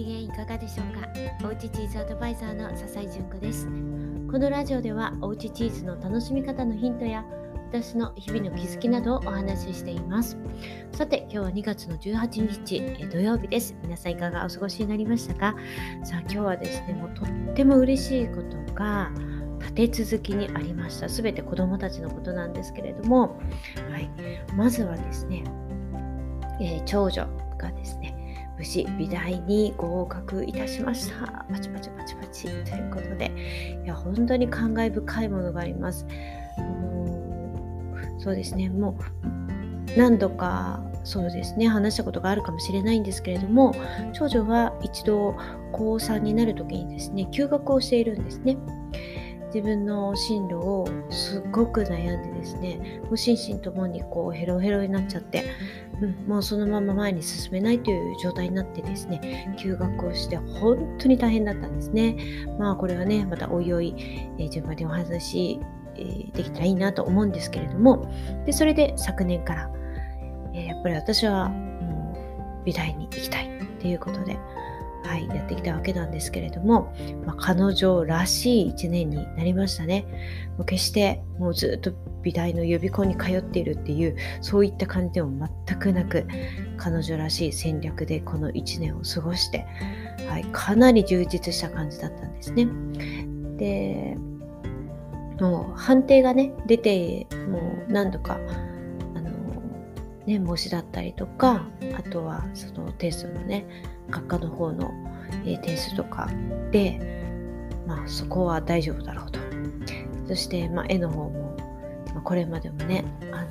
機嫌いかがでしょうか？おうちチーズアドバイザーの笹井純子です。このラジオではおうちチーズの楽しみ方のヒントや私の日々の気づきなどをお話ししています。さて今日は2月の18日え土曜日です。皆さんいかがお過ごしになりましたか？さあ今日はですねもうとっても嬉しいことが立て続きにありました。すべて子供たちのことなんですけれども、はい、まずはですね、えー、長女がですね無事美大に合格いたしました。パチパチパチパチ。ということでいや本当に感慨深いものがあります。そうですね。もう何度かそうですね話したことがあるかもしれないんですけれども長女は一度高3になる時にですね休学をしているんですね。自分の進路をすっごく悩んでですねもう心身ともにこうヘロヘロになっちゃって、うん、もうそのまま前に進めないという状態になってですね休学をして本当に大変だったんですね。まあこれはねまたおいおい、えー、順番にお話、えー、できたらいいなと思うんですけれどもでそれで昨年から、えー、やっぱり私はもう美大に行きたいっていうことではい、やってきたわけなんですけれども、まあ、彼女らしい一年になりましたね。もう決してもうずっと美大の予備校に通っているっていうそういった感じでも全くなく彼女らしい戦略でこの1年を過ごして、はい、かなり充実した感じだったんですね。でもう判定がね出てもう何度かね、模試だったりとかあとはそのテストのね学科の方の、えー、点数とかで、まあ、そこは大丈夫だろうとそして、まあ、絵の方も、まあ、これまでもねあ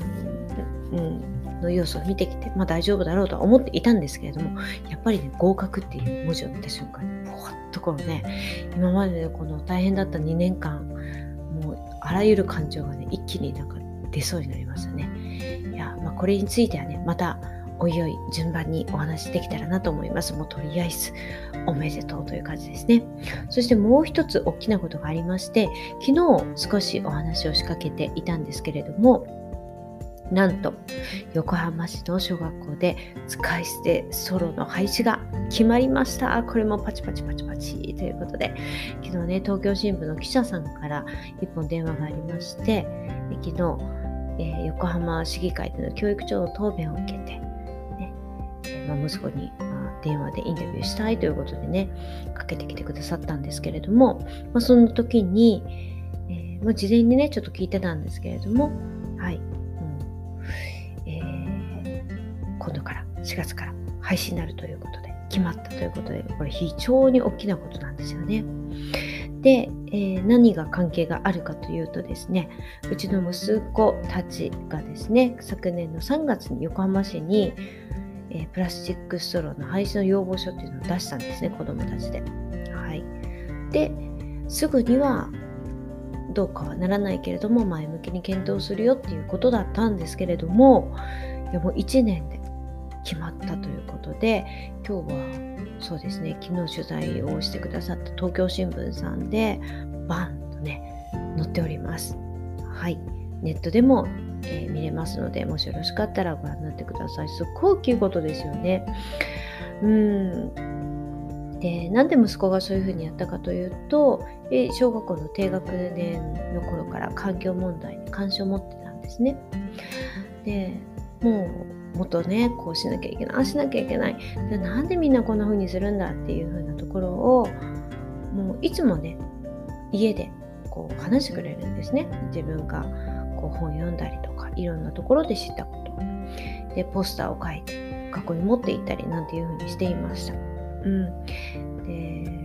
の、うん、の要素を見てきて、まあ、大丈夫だろうとは思っていたんですけれどもやっぱりね合格っていう文字を見た瞬間にぽわっとこのね今までのこの大変だった2年間もうあらゆる感情がね一気になんか出そうになりましたね。これについてはね、またおいおい順番にお話できたらなと思います。もうとりあえずおめでとうという感じですね。そしてもう一つ大きなことがありまして、昨日少しお話を仕掛けていたんですけれども、なんと横浜市の小学校で使い捨てソロの廃止が決まりました。これもパチパチパチパチということで、昨日ね、東京新聞の記者さんから一本電話がありまして、昨日、えー、横浜市議会での教育長の答弁を受けて、ねまあ、息子に、まあ、電話でインタビューしたいということでね、かけてきてくださったんですけれども、まあ、その時に、えー、まあ、事前にね、ちょっと聞いてたんですけれども、はい、うんえー、今度から4月から廃止になるということで、決まったということで、これ非常に大きなことなんですよね。で、えー、何が関係があるかというとですねうちの息子たちがですね昨年の3月に横浜市に、えー、プラスチックストローの廃止の要望書っていうのを出したんですね子どもたちで。はい、ですぐにはどうかはならないけれども前向きに検討するよっていうことだったんですけれどもいやもう1年で決まったということで今日はそうですね。昨日取材をしてくださった東京新聞さんでバンとね載っております。はい。ネットでも、えー、見れますのでもしよろしかったらご覧になってください。すっごい大きいことですよね。うん。でなんで息子がそういうふうにやったかというとえ小学校の低学年の頃から環境問題に関心を持ってたんですね。でもうもっとねこうしなきゃいけないああしなきゃいけないでなんでみんなこんな風にするんだっていう風なところをもういつもね家でこう話してくれるんですね自分がこう本読んだりとかいろんなところで知ったことでポスターを書いて学校に持って行ったりなんていう風にしていました。うん、で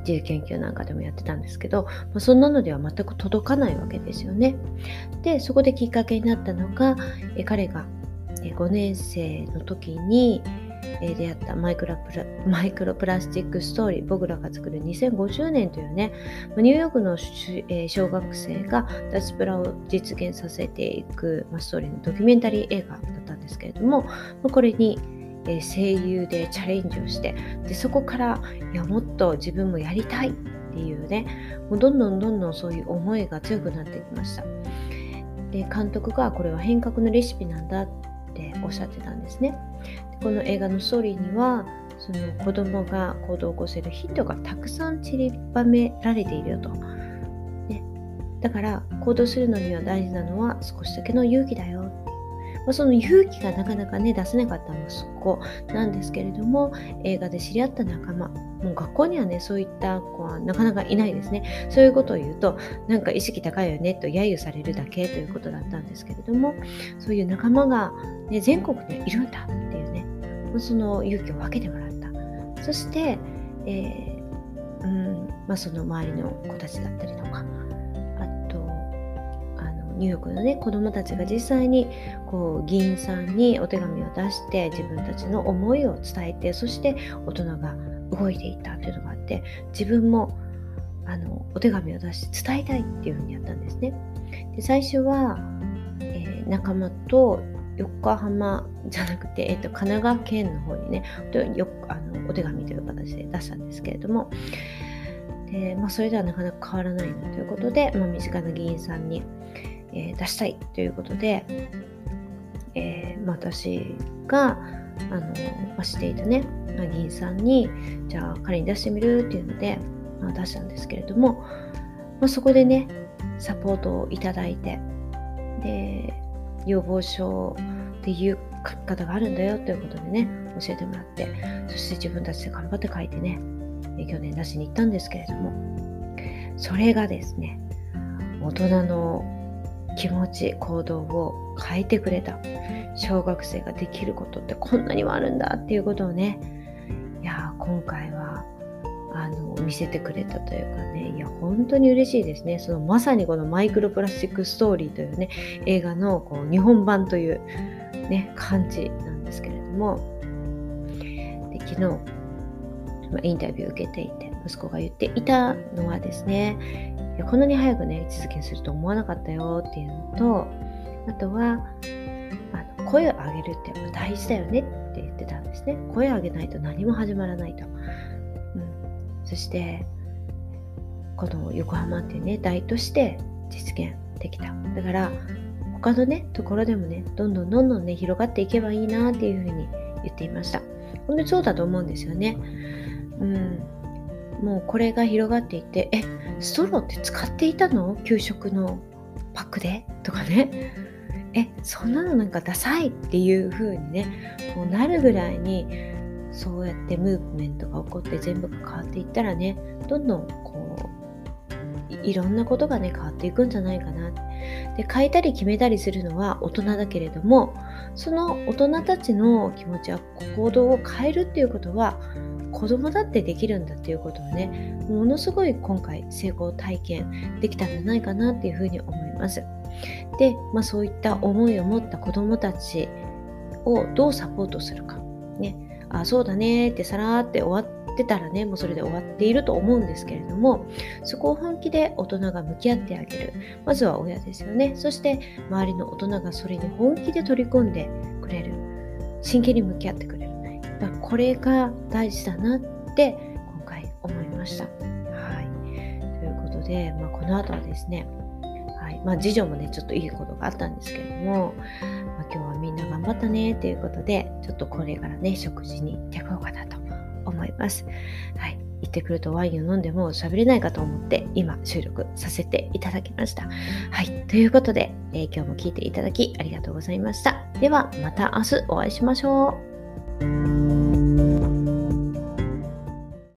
自由研究なんかでもやってたんですけど、まあ、そんなのでは全く届かないわけですよね。でそこできっかけになったのがえ彼が5年生の時に出会ったマイクロプラマイクロプラスチックストーリー僕らが作る2050年というねニューヨークの小学生が脱プラを実現させていくストーリーのドキュメンタリー映画だったんですけれどもこれに声優でチャレンジをしてでそこからいやもっと自分もやりたいっていうねもうどんどんどんどんそういう思いが強くなってきました。で監督がこれは変革のレシピなんだってておっしゃってたんですねこの映画のストーリーにはその子供が行動を起こせるヒントがたくさん散りばめられているよと。ね、だから行動するのには大事なのは少しだけの勇気だよ。まあ、その勇気がなかなかね出せなかったのはそこなんですけれども映画で知り合った仲間もう学校にはねそういった子はなかなかいないですね。そういうことを言うとなんか意識高いよねと揶揄されるだけということだったんですけれどもそういう仲間が、ね、全国にいるんだっていうねその勇気を分けてもらった。そして、えーうんまあ、その周りの子たちだったりとかニューヨークのね子どもたちが実際にこう議員さんにお手紙を出して自分たちの思いを伝えてそして大人が動いていったというのがあって自分もあのお手紙を出して伝えたいっていうふうにやったんですね。で最初は、えー、仲間と横浜じゃなくて、えーと、神奈川県の方にねよあのお手紙という形で出したんですけれどもで、まあ、それではなかなか変わらないなということで、まあ、身近な議員さんにえー、出したいということで、えー、私があの、ま、していたね、ま、議員さんにじゃあ彼に出してみるっていうので、まあ、出したんですけれども、まあ、そこでねサポートをいただいてで要望書っていう書き方があるんだよということでね教えてもらってそして自分たちで頑張って書いてね去年出しに行ったんですけれどもそれがですね大人の気持ち行動を変えてくれた。小学生ができることってこんなにもあるんだっていうことをね。いや今回はあの見せてくれたというかね。いや本当に嬉しいですね。そのまさにこのマイクロプラスチックストーリーというね映画のこう日本版というね感じなんですけれども。で昨日、まあ、インタビューを受けていて息子が言っていたのはですねやこんなに早くね位置づけにすると思わなかったよっていうのとあとはあの声を上げるってやっぱ大事だよねって言ってたんですね。声を上げないと何も始まらないと、うん、そしてこの横浜ってね大として実現できた。だから他のねところでもねどんどんどんどんね広がっていけばいいなっていうふうに言っていました。本当にそうだと思うんですよね。うん。もうこれが広がっていてえストローって使っていたの？給食のパックで？とかね。えそんなのなんかダサいっていう風にねこうなるぐらいにそうやってムーブメントが起こって全部が変わっていったらねどんどんこういろんなことがね変わっていくんじゃないかなで変えたり決めたりするのは大人だけれどもその大人たちの気持ちや行動を変えるっていうことは子供だってできるんだっていうことをねものすごい今回成功体験できたんじゃないかなっていうふうに思います。で、まあ、そういった思いを持った子供たちをどうサポートするか。ね。あそうだねってさらって終わってたらねもうそれで終わっていると思うんですけれどもそこを本気で大人が向き合ってあげる。まずは親ですよね。そして周りの大人がそれに本気で取り込んでくれる。真剣に向き合ってくれる。まこれが大事だなって今回思いました。はい、ということで、まあ、この後はですね、はいまあ、次女もねちょっといいことがあったんですけれども、まあ、今日はみんな頑張ったねということでちょっとこれからね食事に行ってこようかなと思います。はい行ってくるとワインを飲んでも喋れないかと思って今収録させていただきました。はい。ということで、えー、今日も聞いていただきありがとうございました。ではまた明日お会いしましょう。